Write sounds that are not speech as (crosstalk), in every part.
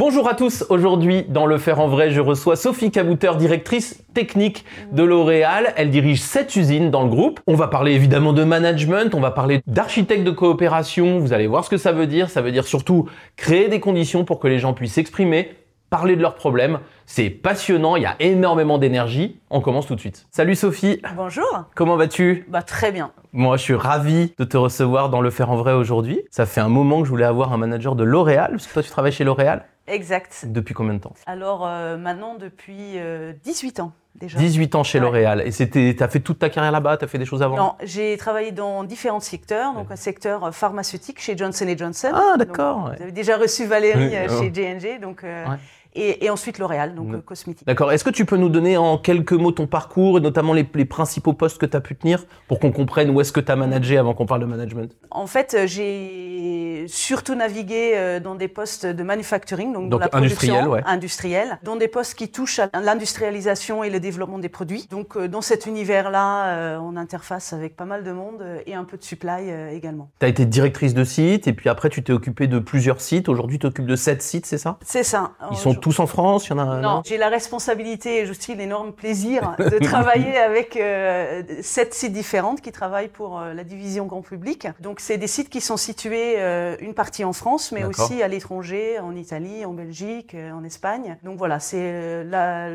Bonjour à tous, aujourd'hui dans Le Faire en Vrai, je reçois Sophie Cabouteur, directrice technique de L'Oréal. Elle dirige sept usines dans le groupe. On va parler évidemment de management, on va parler d'architecte de coopération, vous allez voir ce que ça veut dire. Ça veut dire surtout créer des conditions pour que les gens puissent s'exprimer, parler de leurs problèmes. C'est passionnant, il y a énormément d'énergie. On commence tout de suite. Salut Sophie, Bonjour. comment vas-tu? Bah très bien. Moi, je suis ravi de te recevoir dans Le Faire en Vrai aujourd'hui. Ça fait un moment que je voulais avoir un manager de L'Oréal, parce que toi tu travailles chez L'Oréal? Exact. Depuis combien de temps Alors euh, maintenant depuis euh, 18 ans déjà. 18 ans chez Ouais. L'Oréal. Et c'était, t'as fait toute ta carrière là-bas, t'as fait des choses avant? Non, j'ai travaillé dans différents secteurs, donc un secteur euh, pharmaceutique chez Johnson Johnson. Ah, d'accord. ouais. Vous avez déjà reçu Valérie euh, oh. chez J&J, donc euh. Et, et ensuite L'Oréal, donc Mm. euh, cosmétique. D'accord. Est-ce que tu peux nous donner en quelques mots ton parcours et notamment les, les principaux postes que tu as pu tenir pour qu'on comprenne où est-ce que tu as managé avant qu'on parle de management? En fait, euh, j'ai surtout navigué euh, dans des postes de manufacturing, donc, dans Donc la production industriel, ouais. industrielle, dans des postes qui touchent à l'industrialisation et le développement des produits. Donc dans cet univers-là, on interface avec pas mal de monde et un peu de supply également. Tu as été directrice de site et puis après tu t'es occupée de plusieurs sites. Aujourd'hui, tu t'occupes de sept sites, c'est ça? C'est ça. Ils sont tous en France Il y en a Non, j'ai la responsabilité et aussi l'énorme plaisir de (laughs) travailler avec euh, sept sites différentes qui travaillent pour euh, la division grand public. Donc c'est des sites qui sont situés euh, une partie en France, mais aussi à l'étranger, en Italie, en Belgique, en Espagne. Donc voilà, c'est la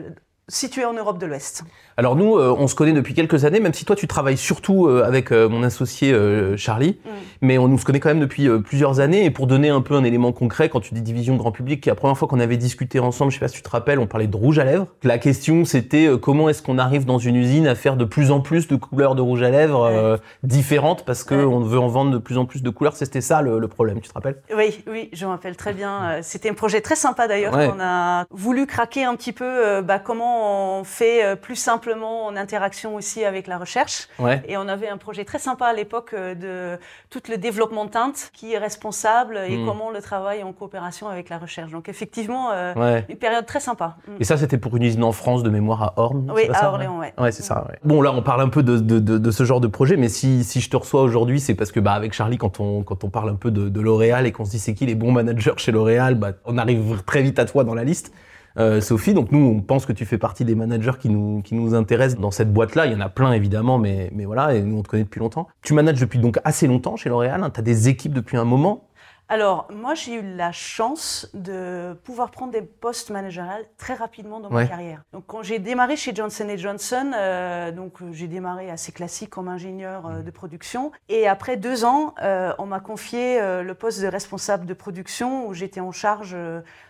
situé en Europe de l'Ouest. Alors nous, euh, on se connaît depuis quelques années, même si toi tu travailles surtout euh, avec euh, mon associé euh, Charlie, Mm. mais on nous se connaît quand même depuis euh, plusieurs années. Et pour donner un peu un élément concret, quand tu dis division grand public, qui la première fois qu'on avait discuté ensemble, je sais pas si tu te rappelles, on parlait de rouge à lèvres. La question c'était euh, comment est-ce qu'on arrive dans une usine à faire de plus en plus de couleurs de rouge à lèvres euh, différentes parce que on veut en vendre de plus en plus de couleurs. C'était ça le, le problème, tu te rappelles? Oui, oui, je me rappelle très bien. C'était un projet très sympa d'ailleurs. Ouais. On a voulu craquer un petit peu bah, comment on fait plus simplement en interaction aussi avec la recherche. Ouais. Et on avait un projet très sympa à l'époque euh, de tout le développement teinte, qui est responsable et Mm. comment on le travaille en coopération avec la recherche. Donc effectivement, euh, Ouais. une période très sympa. Mm. Et ça, c'était pour une usine en France de mémoire à Orne. Oui, à ça, Orléans, ouais. Ouais, c'est ça. ouais. Bon, là, on parle un peu de, de, de, de ce genre de projet, mais si, si je te reçois aujourd'hui, c'est parce que bah, avec Charlie, quand on, quand on parle un peu de, de L'Oréal et qu'on se dit c'est qui les bons managers chez L'Oréal, bah, on arrive très vite à toi dans la liste. Euh, Sophie, donc nous, on pense que tu fais partie des managers qui nous, qui nous intéressent dans cette boîte-là. Il y en a plein, évidemment, mais, mais voilà, et nous, on te connaît depuis longtemps. Tu manages depuis donc assez longtemps chez L'Oréal, hein, tu as des équipes depuis un moment. Alors, moi, j'ai eu la chance de pouvoir prendre des postes managériels très rapidement dans Ouais. ma carrière. Donc, quand j'ai démarré chez Johnson Johnson, euh, donc euh, j'ai démarré assez classique comme ingénieur euh, de production. Et après deux ans, euh, on m'a confié le poste de responsable de production où j'étais en charge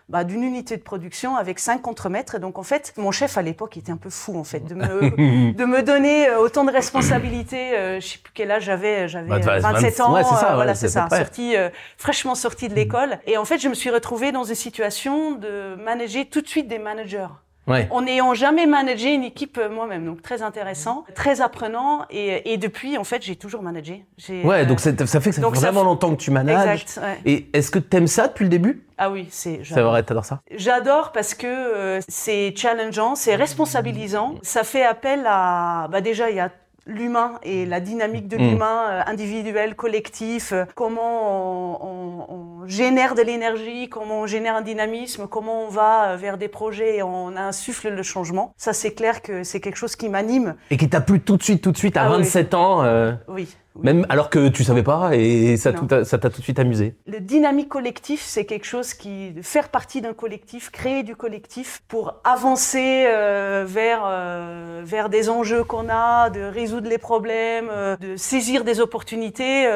bah, d'une unité de production avec cinq contremaîtres. Et donc, en fait, mon chef à l'époque était un peu fou, en fait, de me, (laughs) de me donner euh, autant de responsabilités. Euh, je sais plus quel âge j'avais, j'avais Bah, euh, 27 ans. ouais, c'est ça, euh, voilà, c'est ça. Sortie, euh, fraîchement sortie de l'école. Et en fait, je me suis retrouvée dans une situation de manager tout de suite des managers. Ouais. En n'ayant jamais managé une équipe euh, moi-même. Donc, très intéressant, très apprenant. Et, et depuis, en fait, j'ai toujours managé. Ouais, euh, donc c'est- ça fait que ça donc fait ça vraiment longtemps que tu manages. Exact. ouais. Et est-ce que t'aimes ça depuis le début? Ah oui, c'est. C'est j'adore. vrai, t'adores ça? J'adore parce que euh, c'est challengeant, c'est responsabilisant. Ça fait appel à, bah déjà il y a l'humain et la dynamique de Mm. l'humain euh, individuel, collectif, euh, comment on, on- on génère de l'énergie, comment on génère un dynamisme, comment on va euh, vers des projets et on insuffle le changement. Ça c'est clair que c'est quelque chose qui m'anime. Et qui t'a plu tout de suite, tout de suite, à Ah oui. 27 ans, euh, Oui. oui. même alors que tu savais pas, et ça t'a tout de suite amusé. Le dynamique collectif, c'est quelque chose qui faire partie d'un collectif, créer du collectif pour avancer euh, vers euh, vers des enjeux qu'on a, de résoudre les problèmes, euh, de saisir des opportunités.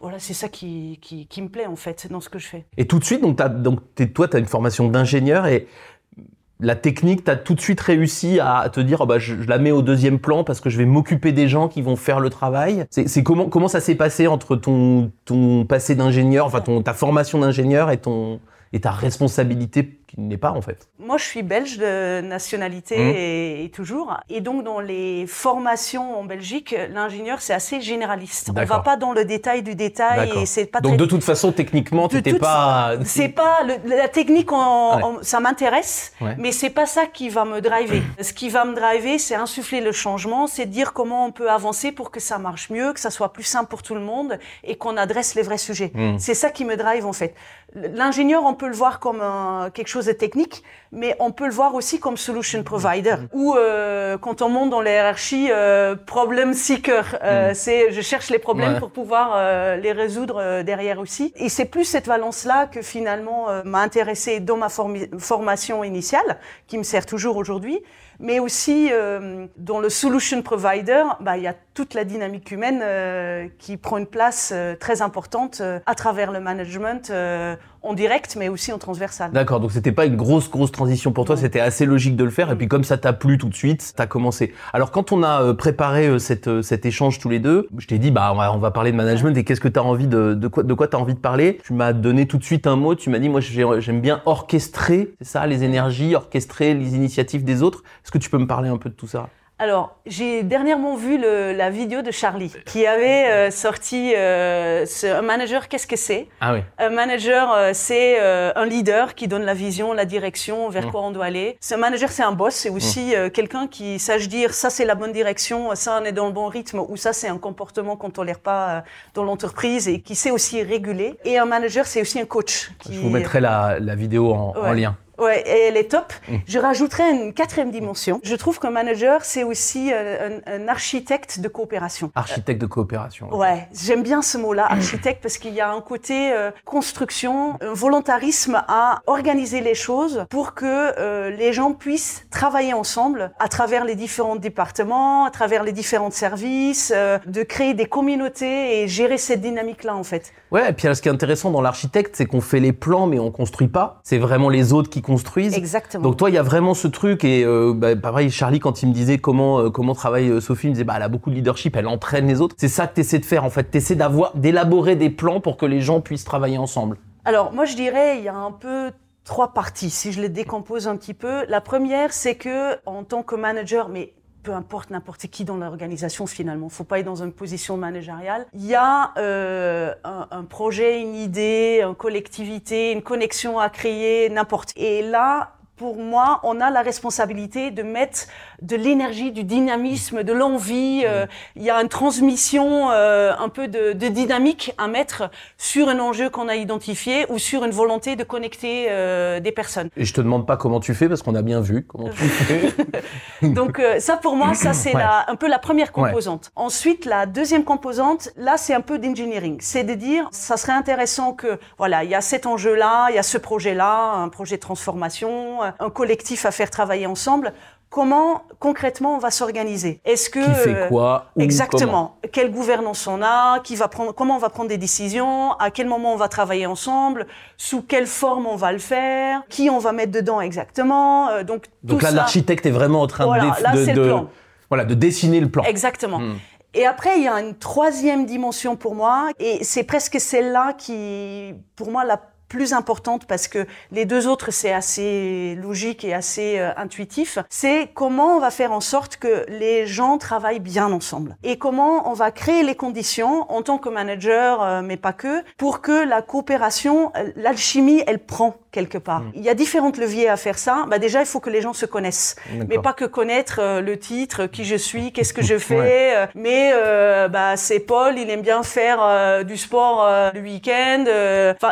Voilà, c'est ça qui, me plaît en fait dans ce que je fais. Et tout de suite, donc, t'as- donc toi, tu as une formation d'ingénieur et la technique, tu as tout de suite réussi à te dire, oh bah, je, la mets au deuxième plan parce que je vais m'occuper des gens qui vont faire le travail. C'est c'est comment, ça s'est passé entre ton, passé d'ingénieur, enfin ton, ta formation d'ingénieur et, et ta responsabilité qui n'est pas en fait. Moi, je suis belge de nationalité Mhm. et, et toujours. Et donc, dans les formations en Belgique, l'ingénieur, c'est assez généraliste. On D'accord. va pas dans le détail du détail et c'est pas Donc très... de toute façon, techniquement, tu n'étais pas. C'est pas le- la technique, Ouais. ça m'intéresse, Ouais. mais c'est pas ça qui va me driver. (clears throat) Ce qui va me driver, c'est insuffler le changement, c'est dire comment on peut avancer pour que ça marche mieux, que ça soit plus simple pour tout le monde et qu'on adresse les vrais sujets. Mm. C'est ça qui me drive en fait. L'ingénieur, on peut le voir comme un- quelque chose de technique, mais on peut le voir aussi comme solution provider. Ou euh, quand on monte dans la hiérarchie, euh, problem seeker. Euh, C'est je cherche les problèmes Ouais. pour pouvoir euh, les résoudre euh, derrière aussi. Et c'est plus cette valence-là que finalement euh, m'a intéressée dans ma formation initiale, qui me sert toujours aujourd'hui. Mais aussi euh, dans le solution provider, bah, il y a toute la dynamique humaine euh, qui prend une place euh, très importante euh, à travers le management euh, en direct, mais aussi en transversal. D'accord, donc c'était pas une grosse grosse transition pour toi, Non. c'était assez logique de le faire. Et puis comme ça t'a plu tout de suite, t'as commencé. Alors quand on a euh, préparé euh, cette, euh, cet échange tous les deux, je t'ai dit bah on va, on va parler de management et qu'est-ce que t'as envie de de quoi de quoi t'as envie de parler. Tu m'as donné tout de suite un mot. Tu m'as dit moi j'ai- j'aime bien orchestrer, c'est ça, les énergies, orchestrer les initiatives des autres. Est-ce que tu peux me parler un peu de tout ça? Alors, j'ai dernièrement vu le- la vidéo de Charlie qui avait euh, sorti euh, ce- un manager. Qu'est-ce que c'est? Ah oui. Un manager, euh, c'est un leader qui donne la vision, la direction, vers Mm. quoi on doit aller. Ce manager, c'est un boss, c'est aussi euh, quelqu'un qui sache dire ça, c'est la bonne direction, ça, on est dans le bon rythme, ou ça, c'est un comportement qu'on tolère pas dans l'entreprise et qui sait aussi réguler. Et un manager, c'est aussi un coach. Qui... Je vous mettrai la, la vidéo en, lien. Ouais, et elle est top. Mm. Je rajouterais une quatrième dimension. Je trouve qu'un manager, c'est aussi euh, un, un architecte de coopération. Architecte de coopération. Ouais, j'aime bien ce mot-là, (clears throat) architecte, parce qu'il y a un côté euh, construction, un volontarisme à organiser les choses pour que euh, les gens puissent travailler ensemble à travers les différents départements, à travers les différents services, de créer des communautés et gérer cette dynamique-là en fait. Ouais, et puis alors, ce qui est intéressant dans l'architecte, c'est qu'on fait les plans, mais on construit pas. C'est vraiment les autres qui construisent. Exactement. Donc toi, il y a vraiment ce truc et euh, bah, pareil, Charlie quand il me disait comment euh, comment travaille euh, Sophie, il me disait bah elle a beaucoup de leadership, elle entraîne les autres. C'est ça que tu essaies de faire en fait, tu essaies d'avoir d'élaborer des plans pour que les gens puissent travailler ensemble. Alors, moi, je dirais, il y a un peu trois parties, si je les décompose un petit peu. La première, c'est que, en tant que manager, mais peu importe n'importe qui dans l'organisation finalement, faut pas être dans une position managériale. Il y a euh, un projet, une idée, une collectivité, une connexion à créer, n'importe. Et là, pour moi, on a la responsabilité de mettre de l'énergie, du dynamisme, de l'envie. euh, Il y a une transmission euh, un peu de, de dynamique à mettre sur un enjeu qu'on a identifié ou sur une volonté de connecter euh, des personnes. Et je te demande pas comment tu fais parce qu'on a bien vu comment tu fais. (laughs) Donc ça pour moi, ça c'est Ouais. un peu la première Ouais. composante. Ensuite, la deuxième composante, là c'est un peu d'engineering. C'est de dire, ça serait intéressant que, voilà, il y a cet enjeu-là, il y a ce projet-là, un projet de transformation, un collectif à faire travailler ensemble. Comment concrètement on va s'organiser? Est-ce que qui fait euh, quoi Exactement. Quelle gouvernance on a Qui va prendre Comment on va prendre des décisions À quel moment on va travailler ensemble Sous quelle forme on va le faire Qui on va mettre dedans exactement Euh, Donc Donc tout là, l'architecte est vraiment en train Voilà, de, là, voilà, de dessiner le plan. Exactement. Hmm. Et après, il y a une troisième dimension pour moi, et c'est presque celle-là qui, pour moi, la plus importante parce que les deux autres c'est assez logique et assez euh, intuitif, c'est comment on va faire en sorte que les gens travaillent bien ensemble et comment on va créer les conditions en tant que manager, euh, mais pas que, pour que la coopération, euh, l'alchimie, elle prend quelque part. Il y a différents leviers à faire ça. Bah déjà, il faut que les gens se connaissent, mais pas que connaître euh, le titre, qui je suis, qu'est-ce que je (laughs) fais. Ouais. euh, mais euh, bah c'est Paul, il aime bien faire du sport le week-end.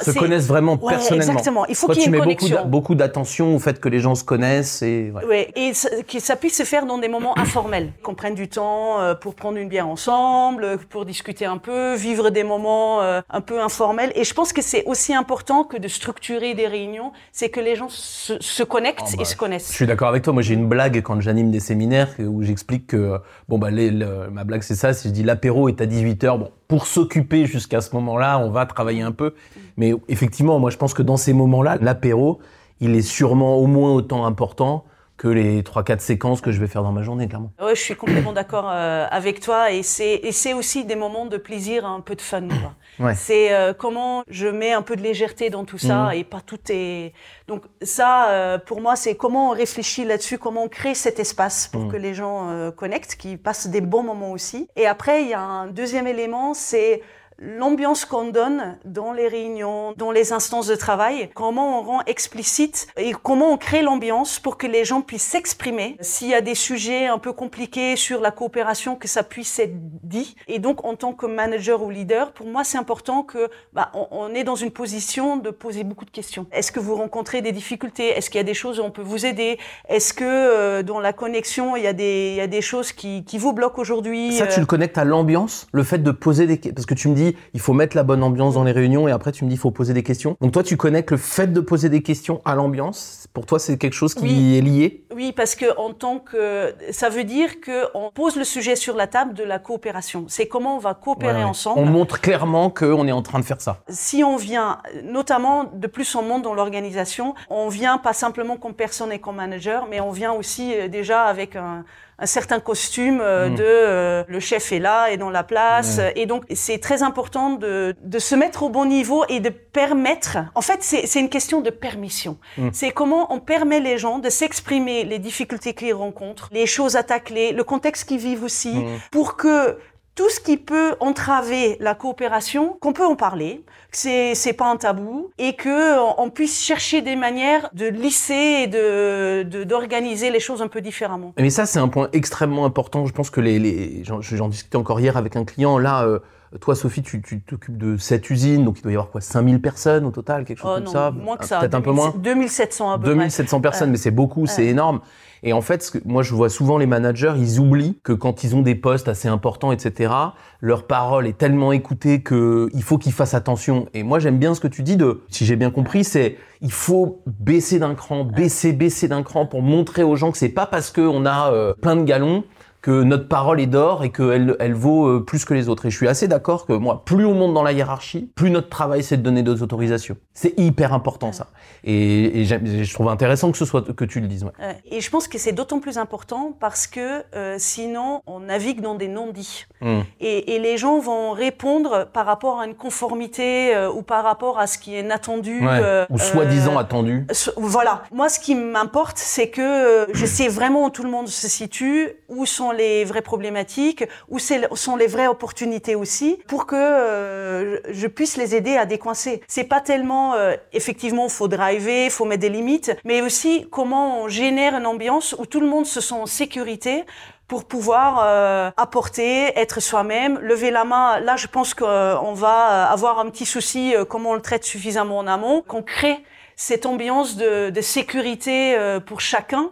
Se connaissent vraiment Ouais, personnellement. exactement. Il faut qu'il y ait une connexion. beaucoup d'attention au fait que les gens se connaissent et ouais. Ouais, et ça- que ça puisse se faire dans des moments informels, (clears throat) qu'on prenne du temps pour prendre une bière ensemble, pour discuter un peu, vivre des moments un peu informels. Et je pense que c'est aussi important que de structurer des réunions, c'est que les gens se, se connectent Oh, bah, et se Je connaissent. suis d'accord avec toi. Moi, j'ai une blague quand j'anime des séminaires où j'explique que, bon, bah, les- le- ma blague, c'est ça. Si je dis l'apéro est à 18h, bon, pour s'occuper jusqu'à ce moment-là, on va travailler un peu. Mais effectivement, moi, je pense que dans ces moments-là, l'apéro, il est sûrement au moins autant important que les 3-4 séquences que je vais faire dans ma journée, clairement. Ouais, je suis complètement d'accord euh, avec toi et c'est et c'est aussi des moments de plaisir, un peu de fun. quoi. Ouais. C'est euh, comment je mets un peu de légèreté dans tout ça Mhm. et pas tout est. Donc ça, euh, pour moi, c'est comment on réfléchit là-dessus, comment on crée cet espace pour Mhm. que les gens euh, connectent, qu'ils passent des bons moments aussi. Et après, il y a un deuxième élément, c'est l'ambiance qu'on donne dans les réunions, dans les instances de travail, comment on rend explicite et comment on crée l'ambiance pour que les gens puissent s'exprimer. S'il y a des sujets un peu compliqués sur la coopération, que ça puisse être dit. Et donc, en tant que manager ou leader, pour moi, c'est important que bah, on, on est dans une position de poser beaucoup de questions. Est-ce que vous rencontrez des difficultés? Est-ce qu'il y a des choses où on peut vous aider? Est-ce que euh, dans la connexion, il y a des, il y a des choses qui, qui vous bloquent aujourd'hui? Ça, tu Euh, le connectes à l'ambiance, le fait de poser des questions. Parce que tu me dis, il faut mettre la bonne ambiance dans les réunions et après tu me dis, il faut poser des questions. Donc toi, tu connectes le fait de poser des questions à l'ambiance. Pour toi, c'est quelque chose qui Oui. est lié? Oui, parce que en tant que ça veut dire que on pose le sujet sur la table de la coopération. C'est comment on va coopérer Ouais, ensemble. On montre clairement qu'on est en train de faire ça. Si on vient, notamment de plus en monte dans l'organisation, on vient pas simplement comme personne et comme manager, mais on vient aussi euh, déjà avec un, un certain costume euh, Mm. de euh, le chef est là et dans la place. Et donc c'est très important de, de se mettre au bon niveau et de permettre. En fait, c'est c'est une question de permission. Mm. C'est comment on permet les gens de s'exprimer les difficultés qu'ils rencontrent, les choses à tacler, le contexte qu'ils vivent aussi, Mm. pour que tout ce qui peut entraver la coopération, qu'on peut en parler, que c'est pas un tabou et que on, on puisse chercher des manières de lisser et de d'organiser les choses un peu différemment. Mais ça, c'est un point extrêmement important. Je pense que les, j'en discutais encore hier avec un client. Là, euh, toi, Sophie, tu t'occupes de cette usine, donc il doit y avoir quoi 5000 personnes au total, quelque chose Oh comme non, ça moins que Ah, ça. Peut-être un peu moins 2700 à peu près. 2700 personnes, mais c'est beaucoup, c'est énorme. Et en fait, ce que, moi, je vois souvent les managers, ils oublient que quand ils ont des postes assez importants, etc., leur parole est tellement écoutée que il faut qu'ils fassent attention. Et moi, j'aime bien ce que tu dis de, si j'ai bien compris, c'est il faut baisser d'un cran, baisser, baisser d'un cran pour montrer aux gens que c'est pas parce qu'on a euh, plein de galons que notre parole est d'or et qu'elle elle vaut euh, plus que les autres. Et je suis assez d'accord que moi, plus on monte dans la hiérarchie, plus notre travail c'est de donner des autorisations. C'est hyper important ça. Et, je trouve intéressant que ce soit que tu le dises. ouais. Ouais. Et je pense que c'est d'autant plus important parce que euh, sinon on navigue dans des non-dits. Mm. Et, et les gens vont répondre par rapport à une conformité euh, ou par rapport à ce qui est euh, Ou soi-disant attendu. So- Voilà. Moi, ce qui m'importe, c'est que je sais vraiment où tout le monde se situe, où sont les vraies problématiques, où sont les vraies opportunités aussi, pour que euh, je puisse les aider à décoincer. C'est pas tellement, euh, effectivement, faut driver, faut mettre des limites, mais aussi comment on génère une ambiance où tout le monde se sent en sécurité pour pouvoir euh, apporter, être soi-même, lever la main. Là, je pense qu'on va avoir un petit souci, euh, comment on le traite suffisamment en amont, qu'on crée cette ambiance de, sécurité euh, pour chacun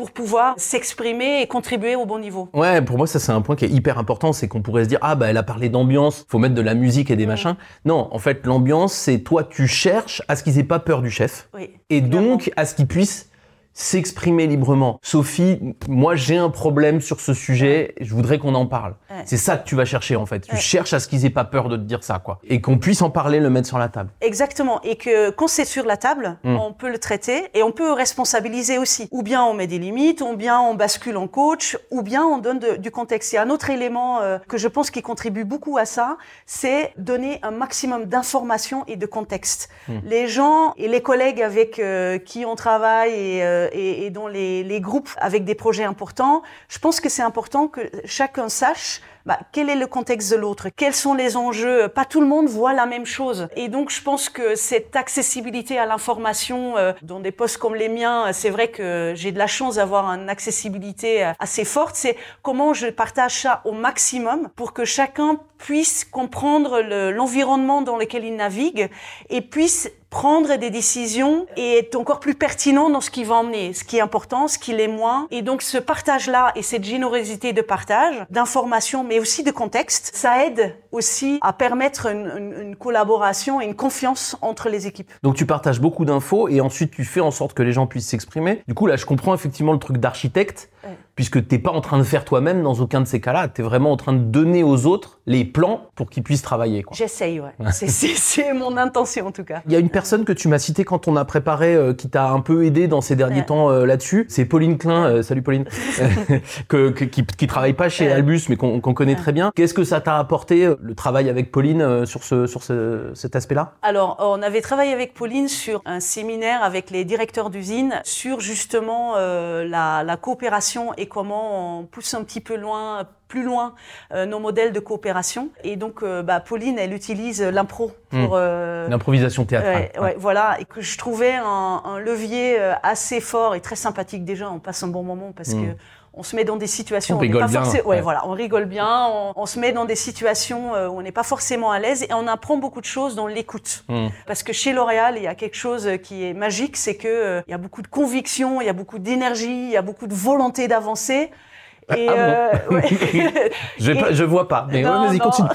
pour pouvoir s'exprimer et contribuer au bon niveau. Ouais, pour moi ça c'est un point qui est hyper important, c'est qu'on pourrait se dire ah bah elle a parlé d'ambiance, faut mettre de la musique et des Mm. machins. Non, en fait l'ambiance c'est toi tu cherches à ce qu'ils aient pas peur du chef Oui. et Clairement. donc à ce qu'ils puissent s'exprimer librement. Sophie, moi j'ai un problème sur ce sujet, je voudrais qu'on en parle. Ouais. C'est ça que tu vas chercher en fait. Tu Ouais. cherches à ce qu'ils aient pas peur de te dire ça quoi et qu'on puisse en parler, le mettre sur la table. Exactement. Et que quand c'est sur la table, Mm. on peut le traiter et on peut responsabiliser aussi. Ou bien on met des limites, ou bien on bascule en coach, ou bien on donne de- du contexte. Il y a un autre élément euh, que je pense qui contribue beaucoup à ça, c'est donner un maximum d'informations et de contexte. Mm. Les gens et les collègues avec euh, qui on travaille et, euh, et, et dans les, les groupes avec des projets importants, je pense que c'est important que chacun sache bah, quel est le contexte de l'autre, quels sont les enjeux? Pas tout le monde voit la même chose. Et donc, je pense que cette accessibilité à l'information euh, dans des postes comme les miens, c'est vrai que j'ai de la chance d'avoir une accessibilité euh, assez forte. C'est comment je partage ça au maximum pour que chacun puisse comprendre le- l'environnement dans lequel il navigue et puisse prendre des décisions et être encore plus pertinent dans ce qu'il va emmener, ce qui est important, ce qui l'est moins. Et donc ce partage-là et cette générosité de partage, d'informations, mais aussi de contexte, ça aide aussi à permettre une, une- une collaboration et une confiance entre les équipes. Donc tu partages beaucoup d'infos et ensuite tu fais en sorte que les gens puissent s'exprimer. Du coup là je comprends effectivement le truc d'architecte Ouais. Puisque t'es pas en train de faire toi-même dans aucun de ces cas-là. Tu es vraiment en train de donner aux autres les plans pour qu'ils puissent travailler. J'essaye, ouais. c'est mon intention en tout cas. Il y a une personne que tu m'as citée quand on a préparé, euh, qui t'a un peu aidé dans ces derniers temps euh, là-dessus. C'est Pauline Klein. Euh, salut Pauline. (laughs) (laughs) que, qui, qui travaille pas chez Albus, mais qu'on connaît très bien. Qu'est-ce que ça t'a apporté le travail avec Pauline sur ce sur ce, cet aspect-là? Alors, on avait travaillé avec Pauline sur un séminaire avec les directeurs d'usine sur justement la, la coopération et comment on pousse un petit peu loin plus loin euh, nos modèles de coopération. Et donc, euh, bah, Pauline, elle utilise l'impro pour hmm. euh, l'improvisation théâtrale. Ouais, voilà, et que je trouvais un, levier assez fort et très sympathique déjà. On passe un bon moment parce hmm. que on se met dans des situations on, rigole bien, ouais, voilà on rigole bien on, se met dans des situations où on n'est pas forcément à l'aise et on apprend beaucoup de choses dans l'écoute. Hmm. parce que chez L'Oréal il y a quelque chose qui est magique c'est que il y a beaucoup de conviction il y a beaucoup d'énergie il y a beaucoup de volonté d'avancer et ah euh, (laughs) je, je vois pas, mais vas-y, continue.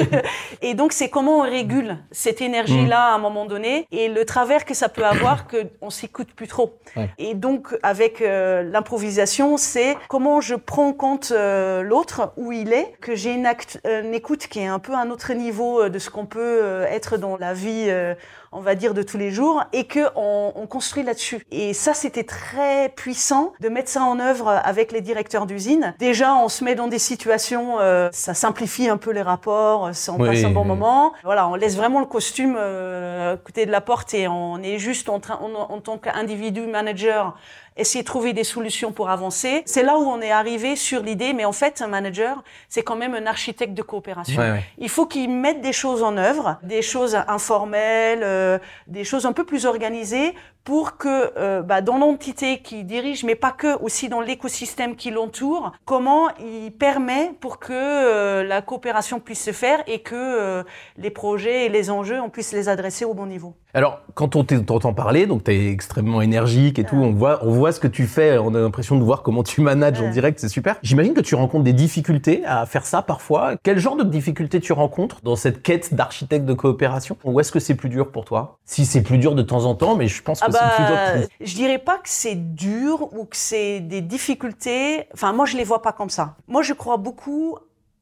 (laughs) et donc, c'est comment on régule cette énergie-là à un moment donné et le travers que ça peut avoir qu'on s'écoute plus trop. Et donc, avec euh, l'improvisation, c'est comment je prends en compte euh, l'autre, où il est, que j'ai une, une, écoute qui est un peu à un autre niveau de ce qu'on peut être dans la vie on va dire, de tous les jours, et que on, construit là-dessus. Et ça, c'était très puissant de mettre ça en œuvre avec les directeurs d'usine. Déjà, on se met dans des situations, euh, ça simplifie un peu les rapports, on passe un bon moment. Voilà, on laisse vraiment le costume euh, côté de la porte et on est juste en, train, en tant qu'individu manager essayer de trouver des solutions pour avancer. C'est là où on est arrivé sur l'idée, mais en fait, un manager, c'est quand même un architecte de coopération. Il faut qu'il mette des choses en œuvre, des choses informelles, euh, des choses un peu plus organisées pour que euh, bah, dans l'entité qui dirige, mais pas que, aussi dans l'écosystème qui l'entoure, comment il permet pour que euh, la coopération puisse se faire et que euh, les projets et les enjeux, on puisse les adresser au bon niveau. Alors, quand on t'entend parler, donc tu es extrêmement énergique et tout, on voit, on voit ce que tu fais, on a l'impression de voir comment tu manages en direct, c'est super. J'imagine que tu rencontres des difficultés à faire ça parfois. Quel genre de difficultés tu rencontres dans cette quête d'architecte de coopération? Ou est-ce que c'est plus dur pour toi? Si c'est plus dur de temps en temps, mais je pense que ah bah, je dirais pas que c'est dur ou que c'est des difficultés. Enfin, moi, je les vois pas comme ça. Moi, je crois beaucoup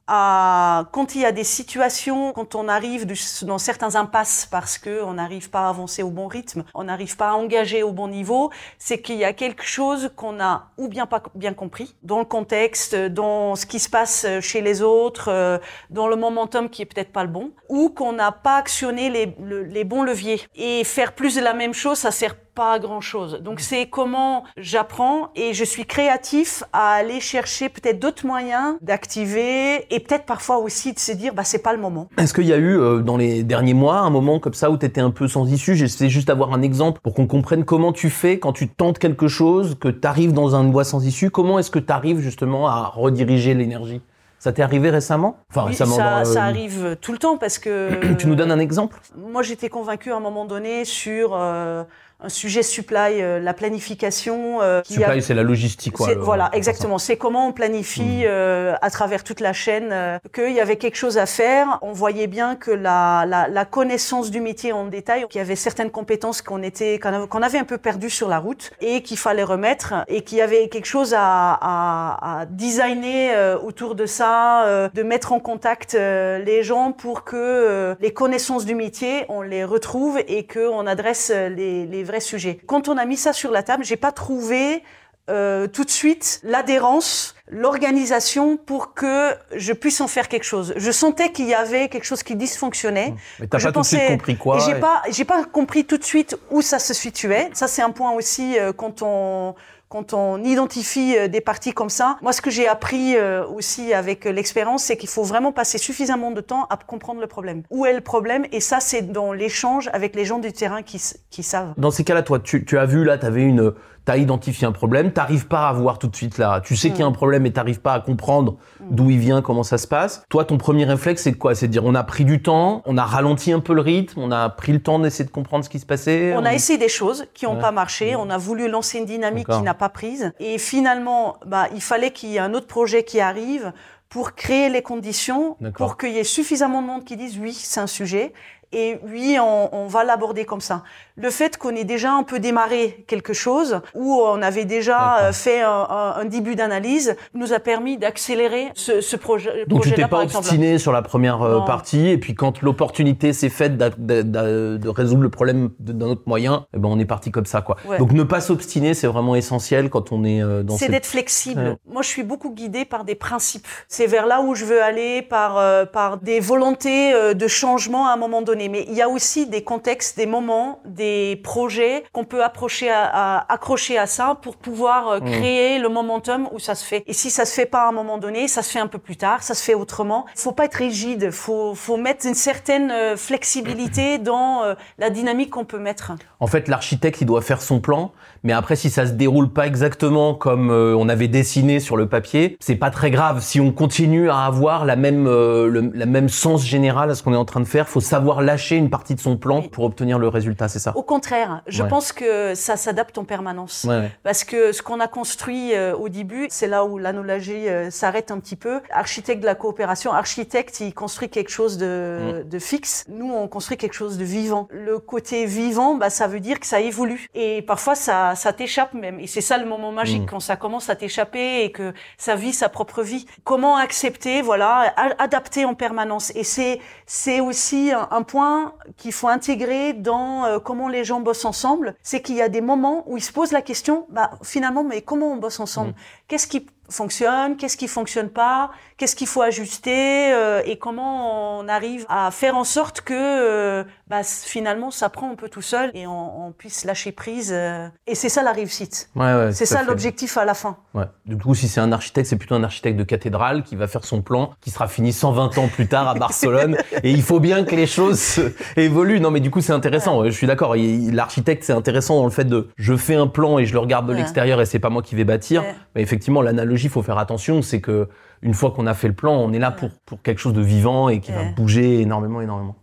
à quand il y a des situations, quand on arrive dans certains impasses parce que on n'arrive pas à avancer au bon rythme, on n'arrive pas à engager au bon niveau, c'est qu'il y a quelque chose qu'on a ou bien pas bien compris dans le contexte, dans ce qui se passe chez les autres, euh, dans le momentum qui est peut-être pas le bon, ou qu'on n'a pas actionné les, les bons leviers. Et faire plus de la même chose, ça sert pas grand chose. Donc c'est comment j'apprends et je suis créatif à aller chercher peut-être d'autres moyens d'activer et peut-être parfois aussi de se dire bah c'est pas le moment. Est-ce qu'il y a eu euh, dans les derniers mois un moment comme ça où tu étais un peu sans issue? J'essaie juste d'avoir un exemple pour qu'on comprenne comment tu fais quand tu tentes quelque chose, que tu arrives dans un bois sans issue, comment est-ce que tu arrives justement à rediriger l'énergie? Ça t'est arrivé récemment? Enfin, récemment. Ça, ça, arrive tout le temps parce que. (clears throat) tu nous donnes un exemple? Moi, j'étais convaincu à un moment donné sur euh, un sujet supply, euh, la planification. Euh, supply, c'est la logistique, quoi. voilà, exactement. C'est comment on planifie euh, à travers toute la chaîne qu'il y avait quelque chose à faire. On voyait bien que la, la, la connaissance du métier en détail, qu'il y avait certaines compétences qu'on était, qu'on avait, un peu perdues sur la route et qu'il fallait remettre et qu'il y avait quelque chose à, à, à designer autour de ça, de mettre en contact les gens pour que les connaissances du métier, on les retrouve et qu'on adresse les, les vrais sujets. Quand on a mis ça sur la table, j'ai pas trouvé euh, tout de suite l'adhérence, l'organisation pour que je puisse en faire quelque chose. Je sentais qu'il y avait quelque chose qui dysfonctionnait. Mmh. Mais t'as pas tout de suite compris quoi J'ai pas, j'ai pas compris tout de suite où ça se situait. Ça c'est un point aussi euh, quand on quand on identifie euh, des parties comme ça. Moi, ce que j'ai appris euh, aussi avec l'expérience, c'est qu'il faut vraiment passer suffisamment de temps à comprendre le problème. Où est le problème? Et ça, c'est dans l'échange avec les gens du terrain qui, qui savent. Dans ces cas-là, toi, tu, tu as vu là, tu avais une t'as identifié un problème, t'arrives pas à voir tout de suite là, tu sais qu'il y a un problème et t'arrives pas à comprendre mm. d'où il vient, comment ça se passe. Toi, ton premier réflexe, c'est quoi? C'est de dire on a pris du temps, on a ralenti un peu le rythme, on a pris le temps d'essayer de comprendre ce qui se passait. On, a essayé des choses qui n'ont pas marché, on a voulu lancer une dynamique qui n'a pas prise, et finalement, bah, il fallait qu'il y ait un autre projet qui arrive pour créer les conditions, pour qu'il y ait suffisamment de monde qui dise oui, c'est un sujet, et oui, on, on va l'aborder comme ça. Le fait qu'on ait déjà un peu démarré quelque chose, où on avait déjà fait un, début d'analyse, nous a permis d'accélérer ce, ce projet. Donc tu t'es pas obstiné sur la première partie, et puis quand l'opportunité s'est faite de, résoudre le problème d'un autre moyen, eh ben on est parti comme ça, quoi. Donc ne pas s'obstiner, c'est vraiment essentiel quand on est dans. C'est d'être flexible. Moi, je suis beaucoup guidée par des principes. C'est vers là où je veux aller, par par des volontés de changement à un moment donné. Mais il y a aussi des contextes, des moments, des projets qu'on peut approcher à, accrocher à ça pour pouvoir euh, mmh. créer le momentum où ça se fait. Et si ça se fait pas à un moment donné, ça se fait un peu plus tard, ça se fait autrement. Faut pas être rigide, faut faut mettre une certaine euh, flexibilité dans euh, la dynamique qu'on peut mettre. En fait, l'architecte, il doit faire son plan, mais après, si ça se déroule pas exactement comme on avait dessiné sur le papier, c'est pas très grave. Si on continue à avoir la même le la même sens général à ce qu'on est en train de faire, faut savoir lâcher une partie de son plan pour obtenir le résultat, c'est ça Au contraire, je pense que ça s'adapte en permanence. Parce que ce qu'on a construit euh, au début, c'est là où l'analogie euh, s'arrête un petit peu. Architecte de la coopération, architecte, il construit quelque chose de, mm. de, fixe. Nous, on construit quelque chose de vivant. Le côté vivant, bah, ça veut dire que ça évolue. Et parfois, ça, ça t'échappe même. Et c'est ça le moment magique, mm. quand ça commence à t'échapper et que ça vit sa propre vie. Comment accepter, voilà, adapter en permanence. Et c'est, c'est aussi un, point qu'il faut intégrer dans euh, comment les gens bossent ensemble, c'est qu'il y a des moments où ils se posent la question, bah, finalement, mais comment on bosse ensemble? Mmh. Qu'est-ce qui fonctionne, qu'est-ce qui fonctionne pas, qu'est-ce qu'il faut ajuster euh, et comment on arrive à faire en sorte que euh, bah, finalement ça prend un peu tout seul et on, puisse lâcher prise. Euh. et c'est ça la réussite. Ouais, ouais, c'est ça l'objectif à la fin. Ouais. Du coup, si c'est un architecte, c'est plutôt un architecte de cathédrale qui va faire son plan, qui sera fini 120 ans plus tard à Barcelone. (laughs) et il faut bien que les choses évoluent. Non, mais du coup, c'est intéressant. Je suis d'accord. L'architecte, c'est intéressant dans le fait de je fais un plan et je le regarde de l'extérieur et c'est pas moi qui vais bâtir. Mais effectivement, l'analogie, il faut faire attention. C'est que une fois qu'on a fait le plan, on est là pour, pour quelque chose de vivant et qui va bouger énormément, énormément.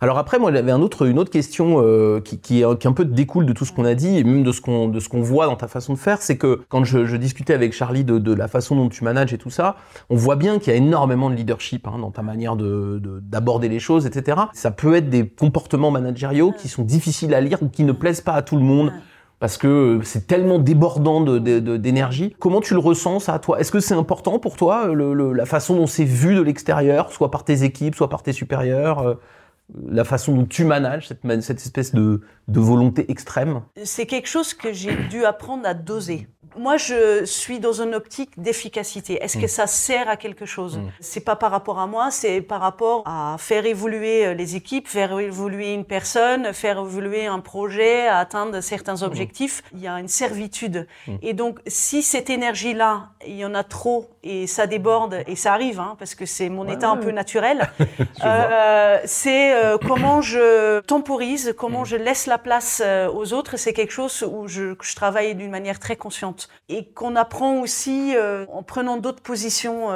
Alors après, moi, j'avais un autre, une autre question euh, qui, qui, qui, un peu découle de tout ce qu'on a dit et même de ce qu'on de ce qu'on voit dans ta façon de faire, c'est que quand je, je, discutais avec Charlie de, de, la façon dont tu manages et tout ça, on voit bien qu'il y a énormément de leadership hein, dans ta manière de d'aborder les choses, etc. Ça peut être des comportements managériaux qui sont difficiles à lire ou qui ne plaisent pas à tout le monde parce que c'est tellement débordant d'énergie. Comment tu le ressens ça toi? Est-ce que c'est important pour toi la façon dont c'est vu de l'extérieur, soit par tes équipes, soit par tes supérieurs euh, la façon dont tu manages cette, cette espèce de, de volonté extrême C'est quelque chose que j'ai dû apprendre à doser moi, je suis dans une optique d'efficacité. Est-ce que mm. ça sert à quelque chose mm. C'est pas par rapport à moi, c'est par rapport à faire évoluer euh, les équipes, faire évoluer une personne, faire évoluer un projet, à atteindre certains mm. objectifs. Il y a une servitude. Et donc, si cette énergie-là, il y en a trop et ça déborde et ça arrive, hein, parce que c'est mon état un peu naturel. (laughs) euh, c'est euh, comment je temporise, comment je laisse la place euh, aux autres. C'est quelque chose où je, je travaille d'une manière très consciente et qu'on apprend aussi euh, en prenant d'autres positions.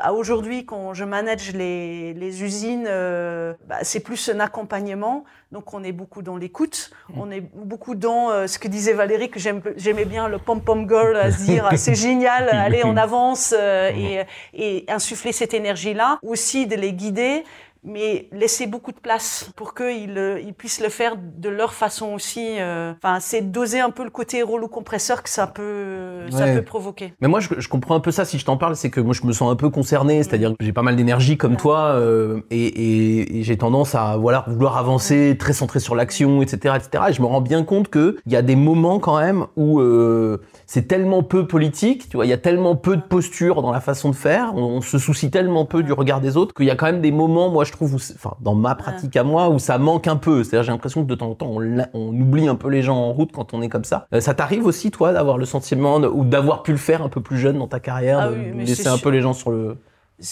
À aujourd'hui, quand je manage les, les usines, bah, c'est plus un accompagnement. Donc on est beaucoup dans l'écoute, mmh. on est beaucoup dans ce que disait Valérie, que j'aimais bien, le pom-pom girl, à se dire c'est génial, (laughs) allez on avance et, et insuffler cette énergie-là, aussi de les guider mais laisser beaucoup de place pour qu'ils euh, ils puissent le faire de leur façon aussi. Euh, enfin, c'est doser un peu le côté rouleau compresseur que ça peut, ça peut provoquer. Mais moi, je, je, comprends un peu ça si je t'en parle, c'est que moi, je me sens un peu concerné, c'est-à-dire que j'ai pas mal d'énergie comme toi, euh, et, et, et j'ai tendance à voilà vouloir avancer, très centré sur l'action, etc., etc. Et je me rends bien compte que il y a des moments quand même où euh, c'est tellement peu politique, tu vois, il y a tellement peu de posture dans la façon de faire, on, on se soucie tellement peu du regard des autres qu'il y a quand même des moments, moi, je trouve, enfin, dans ma pratique à moi, où ça manque un peu. C'est-à-dire, j'ai l'impression que de temps en temps, on, on, oublie un peu les gens en route quand on est comme ça. Euh, ça t'arrive aussi, toi, d'avoir le sentiment ou d'avoir pu le faire un peu plus jeune dans ta carrière, ah de, laisser un peu les gens sur le,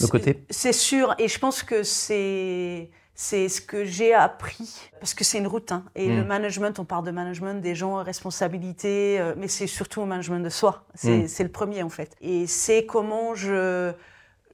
le côté? C'est sûr, et je pense que c'est c'est ce que j'ai appris parce que c'est une route hein. et le mm. management on parle de management des gens responsabilité euh, mais c'est surtout au management de soi c'est mm. le premier en fait et c'est comment je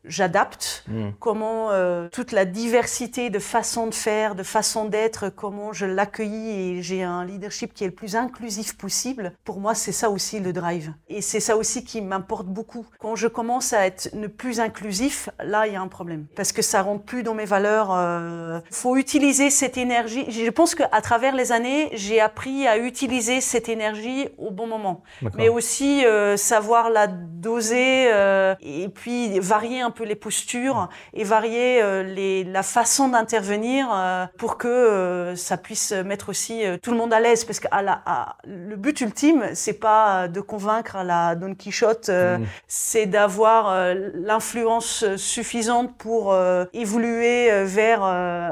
j'adapte, Mm. comment euh, toute la diversité de façons de faire, de façons d'être, comment je l'accueillis et j'ai un leadership qui est le plus inclusif possible. Pour moi, c'est ça aussi le drive. Et c'est ça aussi qui m'importe beaucoup. Quand je commence à être ne plus inclusif, là, il y a un problème. Parce que ça rentre plus dans mes valeurs. Euh, faut utiliser cette énergie. Je pense qu'à travers les années, j'ai appris à utiliser cette énergie au bon moment. Mais aussi euh, savoir la doser euh, et puis varier un peu les postures et varier euh, les, la façon d'intervenir euh, pour que euh, ça puisse mettre aussi tout le monde à l'aise. Parce que à la, à- le but ultime, c'est pas de convaincre à la Don Quichotte, euh, Mm. c'est d'avoir l'influence suffisante pour évoluer vers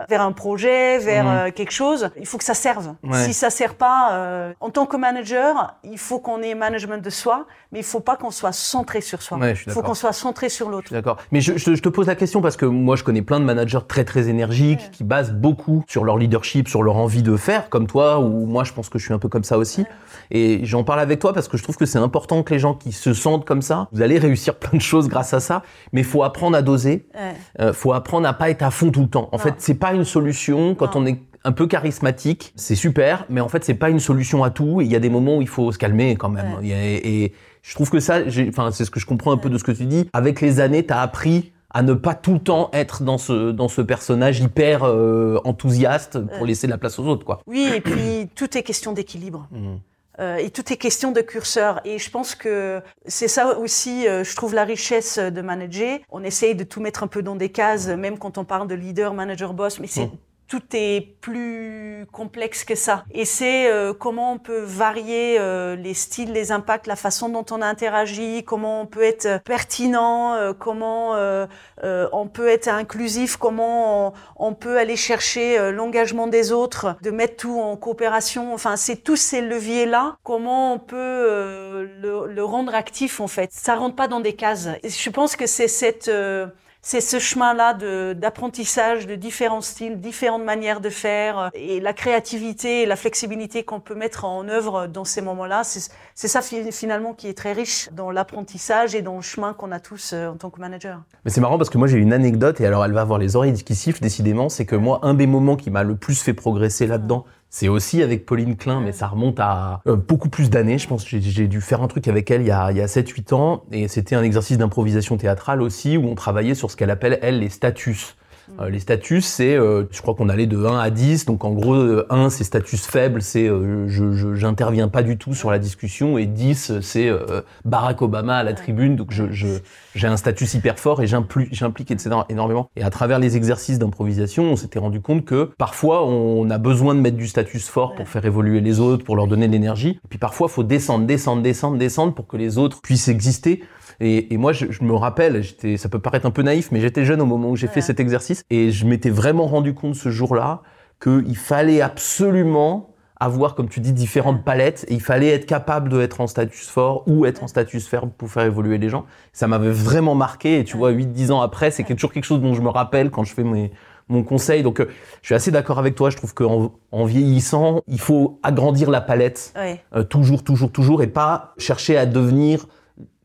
vers un projet, vers euh, quelque chose. Il faut que ça serve. Ouais. Si ça sert pas, en tant que manager, il faut qu'on ait management de soi, mais il faut pas qu'on soit centré sur soi. Ouais, il faut qu'on soit centré sur l'autre. D'accord. Mais je, je- je te pose la question parce que moi, je connais plein de managers très très énergiques Ouais. qui basent beaucoup sur leur leadership, sur leur envie de faire, comme toi, ou moi, je pense que je suis un peu comme ça aussi. Et j'en parle avec toi parce que je trouve que c'est important que les gens qui se sentent comme ça, vous allez réussir plein de choses grâce à ça, mais il faut apprendre à doser, Ouais. euh, faut apprendre à pas être à fond tout le temps. En Non. fait, c'est pas une solution quand Non. on est un peu charismatique, c'est super, mais en fait, c'est pas une solution à tout. Il y a des moments où il faut se calmer quand même. Ouais. Et je trouve que ça, enfin, c'est ce que je comprends un peu de ce que tu dis. Avec les années, tu as appris à ne pas tout le temps être dans ce dans ce personnage hyper euh, enthousiaste pour laisser la place aux autres, quoi. Oui, et puis tout est question d'équilibre. Mm. Euh, et tout est question de curseur. Et je pense que c'est ça aussi, euh, je trouve la richesse de manager. On essaye de tout mettre un peu dans des cases, même quand on parle de leader, manager, boss, mais c'est Mm. Tout est plus complexe que ça. Et c'est euh, comment on peut varier euh, les styles, les impacts, la façon dont on interagit, comment on peut être pertinent, euh, comment euh, euh, on peut être inclusif, comment on, peut aller chercher euh, l'engagement des autres, de mettre tout en coopération. Enfin, c'est tous ces leviers-là. Comment on peut euh, le, le rendre actif en fait. Ça rentre pas dans des cases. Je pense que c'est cette euh, c'est ce chemin-là d'apprentissage de différents styles, différentes manières de faire, euh, et la créativité et la flexibilité qu'on peut mettre en œuvre dans ces moments-là. C'est ça fi- finalement qui est très riche dans l'apprentissage et dans le chemin qu'on a tous euh, en tant que manager. Mais c'est marrant parce que moi j'ai une anecdote et alors elle va avoir les oreilles qui sifflent décidément, c'est que moi un des moments qui m'a le plus fait progresser là-dedans, c'est aussi avec Pauline Klein, mais ça remonte à euh, beaucoup plus d'années. Je pense j'ai- dû faire un truc avec elle il y a, il y a 7-8 ans et c'était un exercice d'improvisation théâtrale aussi où on travaillait sur ce qu'elle appelle elle les status. Euh, les status, c'est, euh, je crois qu'on allait de 1 à 10, donc en gros, euh, 1 c'est status faible, c'est euh, je j'interviens pas du tout sur la discussion, et 10 c'est euh, Barack Obama à la tribune, donc je je- j'ai un statut hyper fort et j'implique etc., énormément. Et à travers les exercices d'improvisation, on s'était rendu compte que parfois on a besoin de mettre du status fort pour faire évoluer les autres, pour leur donner de l'énergie, et puis parfois faut descendre, descendre, descendre, descendre pour que les autres puissent exister. Et, et moi, je, je me rappelle, j'étais, ça peut paraître un peu naïf, mais j'étais jeune au moment où j'ai fait cet exercice, et je m'étais vraiment rendu compte ce jour-là qu'il fallait absolument avoir, comme tu dis, différentes palettes, et il fallait être capable de être en status fort ou être en status faible pour faire évoluer les gens. Ça m'avait vraiment marqué, et tu vois, 8-10 ans après, c'est toujours quelque chose dont je me rappelle quand je fais mes, mon conseil. Donc, euh, je suis assez d'accord avec toi. Je trouve qu'en en vieillissant, il faut agrandir la palette euh, toujours, toujours, toujours, et pas chercher à devenir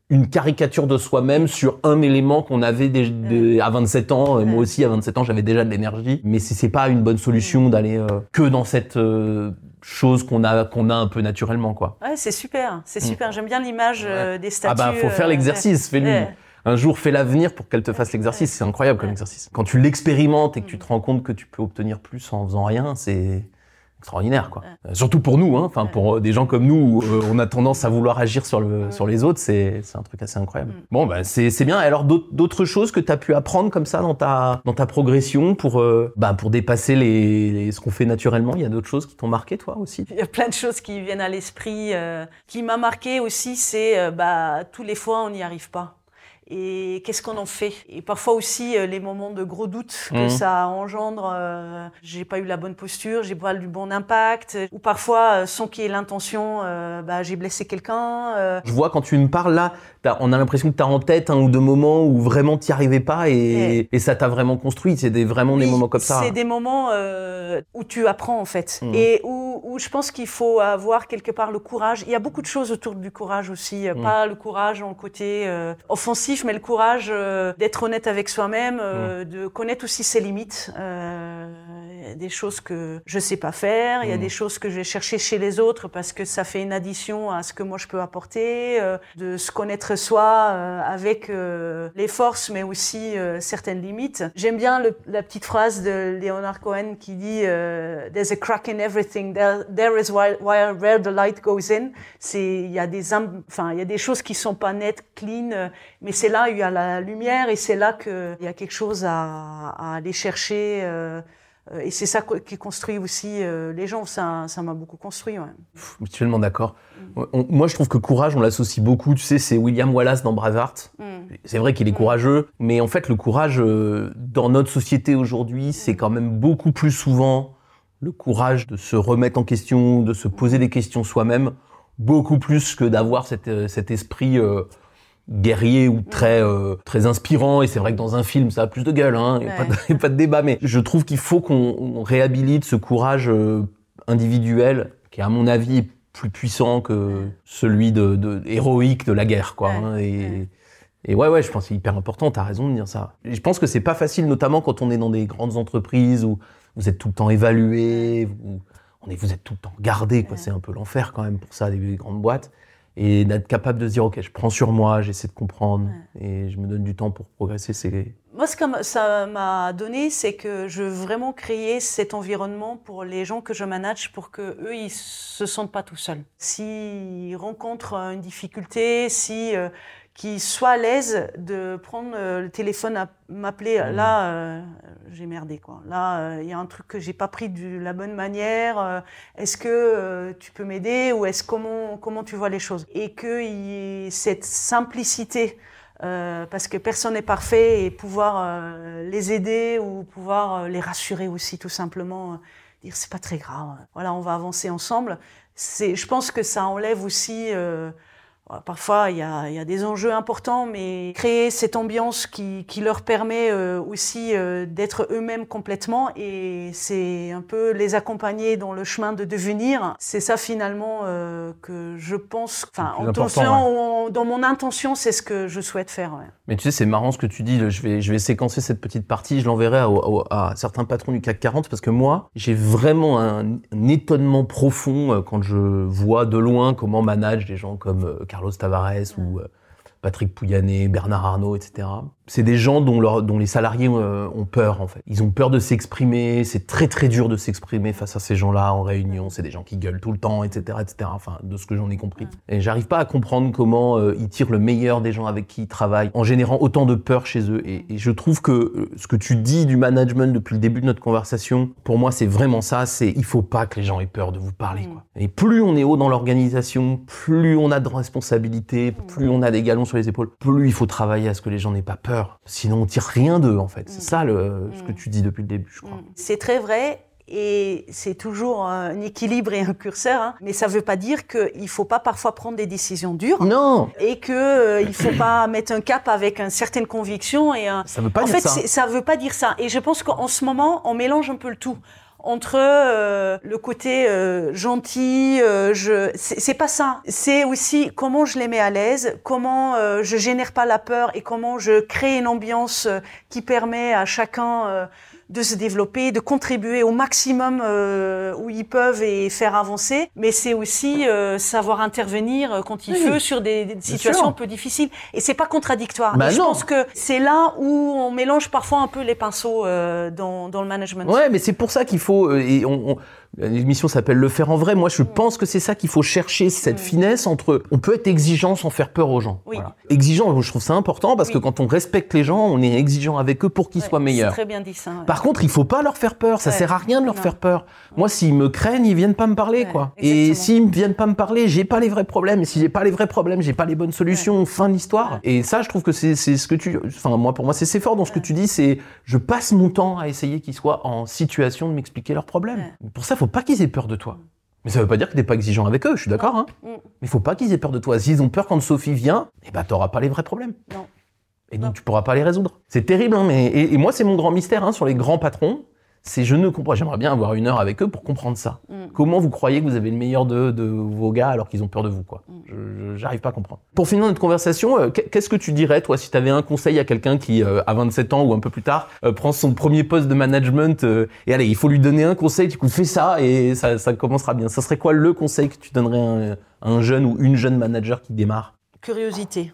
une caricature de soi-même sur un élément qu'on avait dé- dé- à 27 ans. Et moi aussi, à 27 ans, j'avais déjà de l'énergie. Mais c'est c'est pas une bonne solution d'aller euh, que dans cette euh, chose qu'on a, qu'on a un peu naturellement, quoi. Ouais, c'est super, c'est Mm. super. J'aime bien l'image euh, des Ah statues. bah, faut faire l'exercice, fais-le. ouais. Un jour, fais l'avenir pour qu'elle te fasse l'exercice. C'est incroyable comme exercice. Quand tu l'expérimentes et que tu Mm. te rends compte que tu peux obtenir plus en faisant rien, c'est extraordinaire, quoi. Euh, Surtout pour nous, hein. Enfin, Ouais. pour euh, des gens comme nous, où, euh, on a tendance à vouloir agir sur le, Ouais. sur les autres. C'est, c'est un truc assez incroyable. Mm. Bon, bah, c'est, c'est bien. Alors, d'autres, d'autres choses que tu as pu apprendre comme ça dans ta, dans ta progression pour, euh, bah, pour dépasser les, les- ce qu'on fait naturellement? Il y a d'autres choses qui t'ont marqué, toi aussi? Il y a plein de choses qui viennent à l'esprit. euh, qui m'a marqué aussi, c'est bah, tous les fois on n'y arrive pas. Et qu'est-ce qu'on en fait? Et parfois aussi euh, les moments de gros doutes que Mhm. ça engendre. euh, j'ai pas eu la bonne posture, j'ai pas eu le bon impact. Ou parfois, euh, sans qu'il y ait l'intention, euh, bah, j'ai blessé quelqu'un. euh, Je vois quand tu me parles là, on a l'impression que tu as en tête un ou deux moments où vraiment tu n'y arrivais pas et, et ça t'a vraiment construit. C'est des, vraiment des moments comme ça. C'est des moments euh, où tu apprends en fait Mhm. et où où, je pense qu'il faut avoir quelque part le courage. Il y a beaucoup de choses autour du courage aussi. Mm. Pas le courage en côté euh, mais le courage euh, d'être honnête avec soi-même, euh, mm. de connaître aussi ses limites. Il y a des choses que je sais pas faire, il y a mm. des choses que je vais chercher chez les autres parce que ça fait une addition à ce que moi je peux apporter, de se connaître soi avec les forces, mais aussi certaines limites. J'aime bien le, la petite phrase de Leonard Cohen qui dit There's a crack in everything. There, there is where, where, the light goes in. C'est il y a des enfin il y a des choses qui sont pas nettes, clean, euh, mais c'est là où il y a la lumière et c'est là que il y a quelque chose à, à aller chercher. Euh, euh, et c'est ça qui construit aussi les gens. Ça, ça m'a beaucoup construit. Ouais. Je suis tellement d'accord. Mm. Moi, je trouve que courage, on l'associe beaucoup. Tu sais, c'est William Wallace dans Braveheart. Mm. C'est vrai qu'il est mm. courageux, mais en fait, le courage dans notre société aujourd'hui, c'est quand même beaucoup plus souvent le courage de se remettre en question, de se poser des questions soi-même, beaucoup plus que d'avoir cet, euh, cet esprit euh, guerrier ou très euh, très inspirant. Et c'est vrai que dans un film, ça a plus de gueule, hein, il n'y a, pas de débat. Mais je trouve qu'il faut qu'on réhabilite ce courage individuel qui, à mon avis, est plus puissant que celui de, de héroïque de la guerre, quoi. Hein, et, et ouais, ouais, je pense que c'est hyper important. T'as raison de dire ça. Et je pense que c'est pas facile, notamment quand on est dans des grandes entreprises où vous êtes tout le temps évalué, vous, on est, vous êtes tout le temps gardé, quoi. C'est un peu l'enfer quand même pour ça, des grandes boîtes. Et d'être capable de se dire, OK, je prends sur moi, j'essaie de comprendre et je me donne du temps pour progresser, c'est. Moi, ce que ça m'a donné, c'est que je veux vraiment créer cet environnement pour les gens que je manage pour que eux, ils se sentent pas tout seuls. S'ils rencontrent une difficulté, si euh, qui soit à l'aise de prendre euh, le téléphone à m'appeler. Mmh. Là, euh, j'ai merdé quoi. Là, euh, il y a un truc que j'ai pas pris de la bonne manière. est-ce que tu peux m'aider ou est-ce comment comment tu vois les choses? Et que y ait cette simplicité. parce que personne n'est parfait et pouvoir les aider ou pouvoir les rassurer aussi tout simplement dire c'est pas très grave voilà on va avancer ensemble c'est je pense que ça enlève aussi Parfois, il y, a, il y, a, des enjeux importants, mais créer cette ambiance qui, qui leur permet euh, aussi euh, d'être eux-mêmes complètement et c'est un peu les accompagner dans le chemin de devenir. C'est ça finalement euh, que je pense, enfin, en dans mon intention, c'est ce que je souhaite faire. Ouais. Mais tu sais, c'est marrant ce que tu dis. Je vais, je vais séquencer cette petite partie. Je l'enverrai à, à, certains patrons du CAC 40 parce que moi, j'ai vraiment un, un, étonnement profond quand je vois de loin comment manage des gens comme Carlos Tavares ou euh, Patrick Pouyanné, Bernard Arnault, etc c'est des gens dont, leur, dont les salariés euh, ont peur en fait. Ils ont peur de s'exprimer. C'est très très dur de s'exprimer face à ces gens-là en réunion. C'est des gens qui gueulent tout le temps, etc., etc. Enfin, de ce que j'en ai compris. Et j'arrive pas à comprendre comment euh, ils tirent le meilleur des gens avec qui ils travaillent en générant autant de peur chez eux. Et, je trouve que euh, ce que tu dis du management depuis le début de notre conversation, pour moi, c'est vraiment ça. C'est il faut pas que les gens aient peur de vous parler. Quoi. Et plus on est haut dans l'organisation, plus on a de responsabilités, plus on a des galons sur les épaules, plus il faut travailler à ce que les gens n'aient pas peur Sinon, on tire rien d'eux, en fait. C'est mm. ça le, ce que mm. tu dis depuis le début, je crois. Mm. C'est très vrai. Et c'est toujours un équilibre et un curseur, hein. mais ça ne veut pas dire qu'il ne faut pas parfois prendre des décisions dures. Non. Et qu'il euh, ne faut pas (coughs) mettre un cap avec une certaine conviction. Et un... Ça ne veut pas en dire fait, ça. Ça ne veut pas dire ça. Et je pense qu'en ce moment, on mélange un peu le tout entre euh, le côté euh, gentil, euh, je c'est pas ça. C'est aussi comment je les mets à l'aise, comment je génère pas la peur et comment je crée une ambiance qui permet à chacun de se développer, de contribuer au maximum euh, où ils peuvent et faire avancer. Mais c'est aussi euh, savoir intervenir euh, quand il faut sur des, situations un peu difficiles. Et c'est pas contradictoire. Bah je pense que c'est là où on mélange parfois un peu les pinceaux dans, dans, le management. Ouais, mais c'est pour ça qu'il faut et on L'émission s'appelle Le faire en vrai. Moi, je mm. pense que c'est ça qu'il faut chercher, cette mm. finesse entre. On peut être exigeant sans faire peur aux gens. Exigeant, je trouve ça important parce que quand on respecte les gens, on est exigeant avec eux pour qu'ils soient meilleurs. Très bien dit ça. Par contre, il faut pas leur faire peur. Ça sert à rien de leur faire peur. Moi, s'ils me craignent, ils viennent pas me parler, quoi. Et s'ils viennent pas me parler, j'ai pas les vrais problèmes. Et si j'ai pas les vrais problèmes, j'ai pas les bonnes solutions. Fin de l'histoire. Et ça, je trouve que c'est ce que tu. Enfin, moi, pour moi, c'est fort dans ce que tu dis. C'est je passe mon temps à essayer qu'ils soient en situation de m'expliquer leurs problèmes. Pour ça, faut pas qu'ils aient peur de toi. Mais ça veut pas dire que t'es pas exigeant avec eux, je suis d'accord. Hein. Mm. Mais il faut pas qu'ils aient peur de toi. S'ils ont peur quand Sophie vient, eh ben t'auras pas les vrais problèmes. Et donc tu pourras pas les résoudre. C'est terrible, hein, mais et, moi c'est mon grand mystère hein, sur les grands patrons, c'est je ne comprends. J'aimerais bien avoir une heure avec eux pour comprendre ça. Comment vous croyez que vous avez le meilleur de, de vos gars alors qu'ils ont peur de vous, quoi je- J'arrive pas à comprendre. Pour finir notre conversation, euh, qu'est- qu'est-ce que tu dirais, toi, si tu avais un conseil à quelqu'un qui, euh, à 27 ans ou un peu plus tard, euh, prend son premier poste de management euh, et allez, il faut lui donner un conseil, du coup, fais ça et ça, ça commencera bien. Ça serait quoi le conseil que tu donnerais à un, à un jeune ou une jeune manager qui démarre? Curiosité.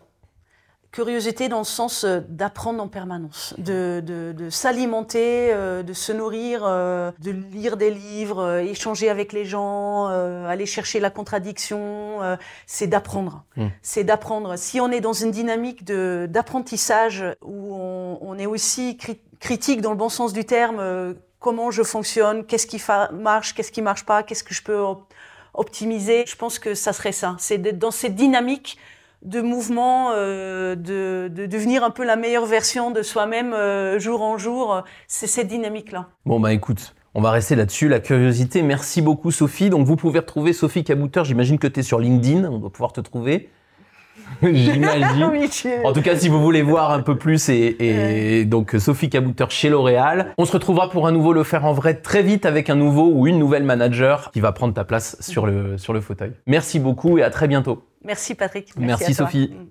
Curiosité dans le sens euh, d'apprendre en permanence, de, de, de s'alimenter, euh, de se nourrir, euh, de lire des livres, euh, échanger avec les gens, euh, aller chercher la contradiction. euh, c'est d'apprendre. Mm. C'est d'apprendre. Si on est dans une dynamique de d'apprentissage où on, on est aussi cri- critique dans le bon sens du terme, euh, comment je fonctionne, qu'est-ce qui marche, qu'est-ce qui marche pas, qu'est-ce que je peux op- optimiser. Je pense que ça serait ça. C'est d'être dans cette dynamique de mouvement, euh, de, de devenir un peu la meilleure version de soi-même euh, jour en jour. C'est cette dynamique-là. Bon, bah écoute, on va rester là-dessus, la curiosité. Merci beaucoup, Sophie. Donc, vous pouvez retrouver Sophie Cabouteur. J'imagine que tu es sur LinkedIn. On doit pouvoir te trouver. (laughs) J'imagine. Oui, En tout cas, si vous voulez voir un peu plus, et, et donc Sophie Cabouteur chez L'Oréal. On se retrouvera pour un nouveau Le Faire en Vrai très vite avec un nouveau ou une nouvelle manager qui va prendre ta place sur le, sur le fauteuil. Merci beaucoup et à très bientôt. Merci Patrick. Merci. Sophie. Mm.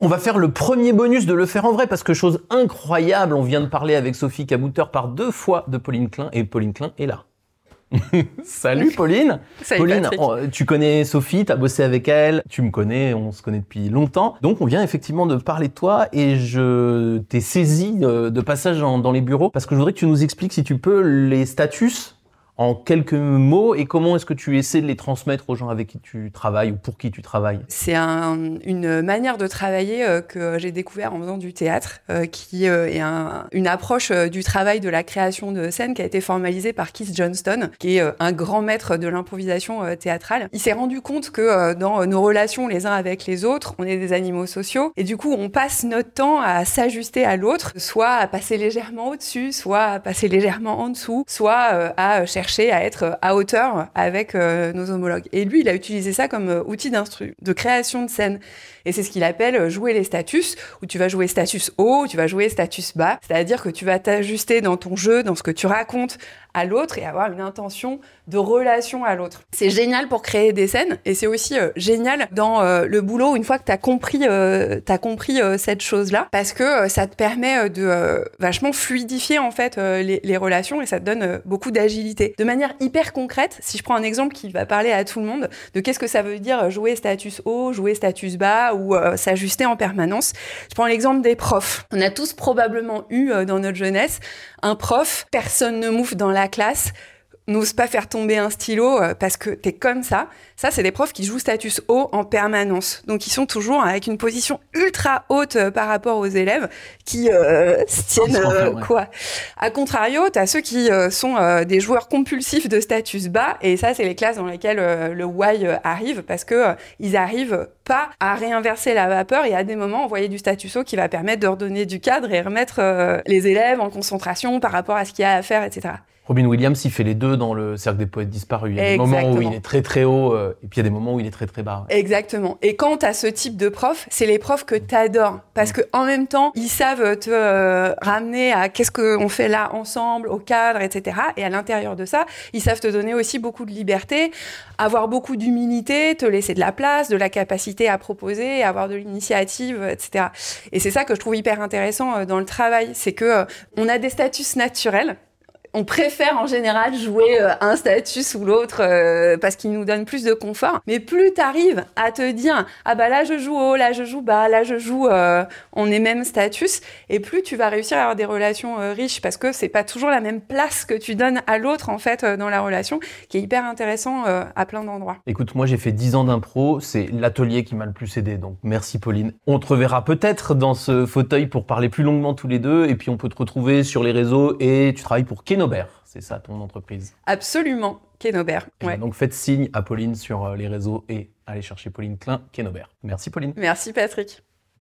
On va faire le premier bonus de Le Faire en Vrai parce que chose incroyable, on vient de parler avec Sophie Cabouteur par deux fois de Pauline Klein et Pauline Klein est là. (laughs) Salut Pauline Salut Pauline, Patrick. tu connais Sophie, tu as bossé avec elle, tu me connais, on se connaît depuis longtemps. Donc on vient effectivement de parler de toi et je t'ai saisi euh, de passage dans, dans les bureaux parce que je voudrais que tu nous expliques si tu peux les statuts en quelques mots et comment est-ce que tu essaies de les transmettre aux gens avec qui tu travailles ou pour qui tu travailles? C'est un- une manière de travailler euh, que j'ai découvert en faisant du théâtre, euh, qui euh, est un- une approche du travail de la création de scène qui a été formalisée par Keith Johnston, qui est un grand maître de l'improvisation théâtrale. Il s'est rendu compte que dans nos relations les uns avec les autres, on est des animaux sociaux, et du coup on passe notre temps à s'ajuster à l'autre, soit à passer légèrement au-dessus, soit à passer légèrement en dessous, soit à chercher à être à hauteur avec euh, nos homologues. Et lui, il a utilisé ça comme euh, outil d'instru, de création de scène. Et c'est ce qu'il appelle euh, jouer les status, où tu vas jouer status haut, tu vas jouer status bas. C'est-à-dire que tu vas t'ajuster dans ton jeu, dans ce que tu racontes à l'autre et avoir une intention de relation à l'autre. C'est génial pour créer des scènes et c'est aussi euh, génial dans euh, le boulot une fois que tu as compris, euh, t'as compris euh, cette chose-là parce que euh, ça te permet euh, de euh, vachement fluidifier en fait euh, les, relations et ça te donne euh, beaucoup d'agilité. De manière hyper concrète, si je prends un exemple qui va parler à tout le monde de qu'est-ce que ça veut dire euh, jouer status haut, jouer status bas ou euh, s'ajuster en permanence, je prends l'exemple des profs. On a tous probablement eu euh, dans notre jeunesse un prof, personne ne mouffe dans la classe, n'ose pas faire tomber un stylo euh, parce que t'es comme ça. Ça, c'est des profs qui jouent status haut en permanence. Donc, ils sont toujours avec une position ultra haute euh, par rapport aux élèves qui euh, se tiennent euh, quoi. À contrario, t'as ceux qui euh, sont euh, des joueurs compulsifs de status bas et ça, c'est les classes dans lesquelles euh, le why arrive parce que ils arrivent pas à réinverser la vapeur et à des moments envoyer du status haut qui va permettre de redonner du cadre et remettre euh, les élèves en concentration par rapport à ce qu'il y a à faire, etc. Robin Williams, il fait les deux dans le cercle des poètes disparus. Il y a des moments où il est très très haut euh, et puis il y a des moments où il est très très bas. ouais. Exactement. Et quand as ce type de prof, c'est les profs que tu adores. Parce que en même temps, ils savent te euh, ramener à qu'est-ce qu'on fait là ensemble, au cadre, etc. Et à l'intérieur de ça, ils savent te donner aussi beaucoup de liberté, avoir beaucoup d'humilité, te laisser de la place, de la capacité à proposer, avoir de l'initiative, etc. Et c'est ça que je trouve hyper intéressant euh, dans le travail. C'est que euh, on a des statuts naturels on préfère en général jouer euh, un statut ou l'autre euh, parce qu'il nous donne plus de confort. Mais plus tu arrives à te dire ah bah là je joue haut, là je joue bas, là je joue euh, on est même status et plus tu vas réussir à avoir des relations riches parce que c'est pas toujours la même place que tu donnes à l'autre en fait dans la relation qui est hyper intéressant à plein d'endroits. Écoute, moi j'ai fait 10 ans d'impro, c'est l'atelier qui m'a le plus aidé, donc merci Pauline. On te reverra peut-être dans ce fauteuil pour parler plus longuement tous les deux, et puis on peut te retrouver sur les réseaux, et tu travailles pour Kenobert, c'est ça ton entreprise. Absolument, Kenobert. Ben. Donc faites signe à Pauline sur euh, les réseaux et allez chercher Pauline Klein, Kenobert. Merci Pauline. Merci Patrick.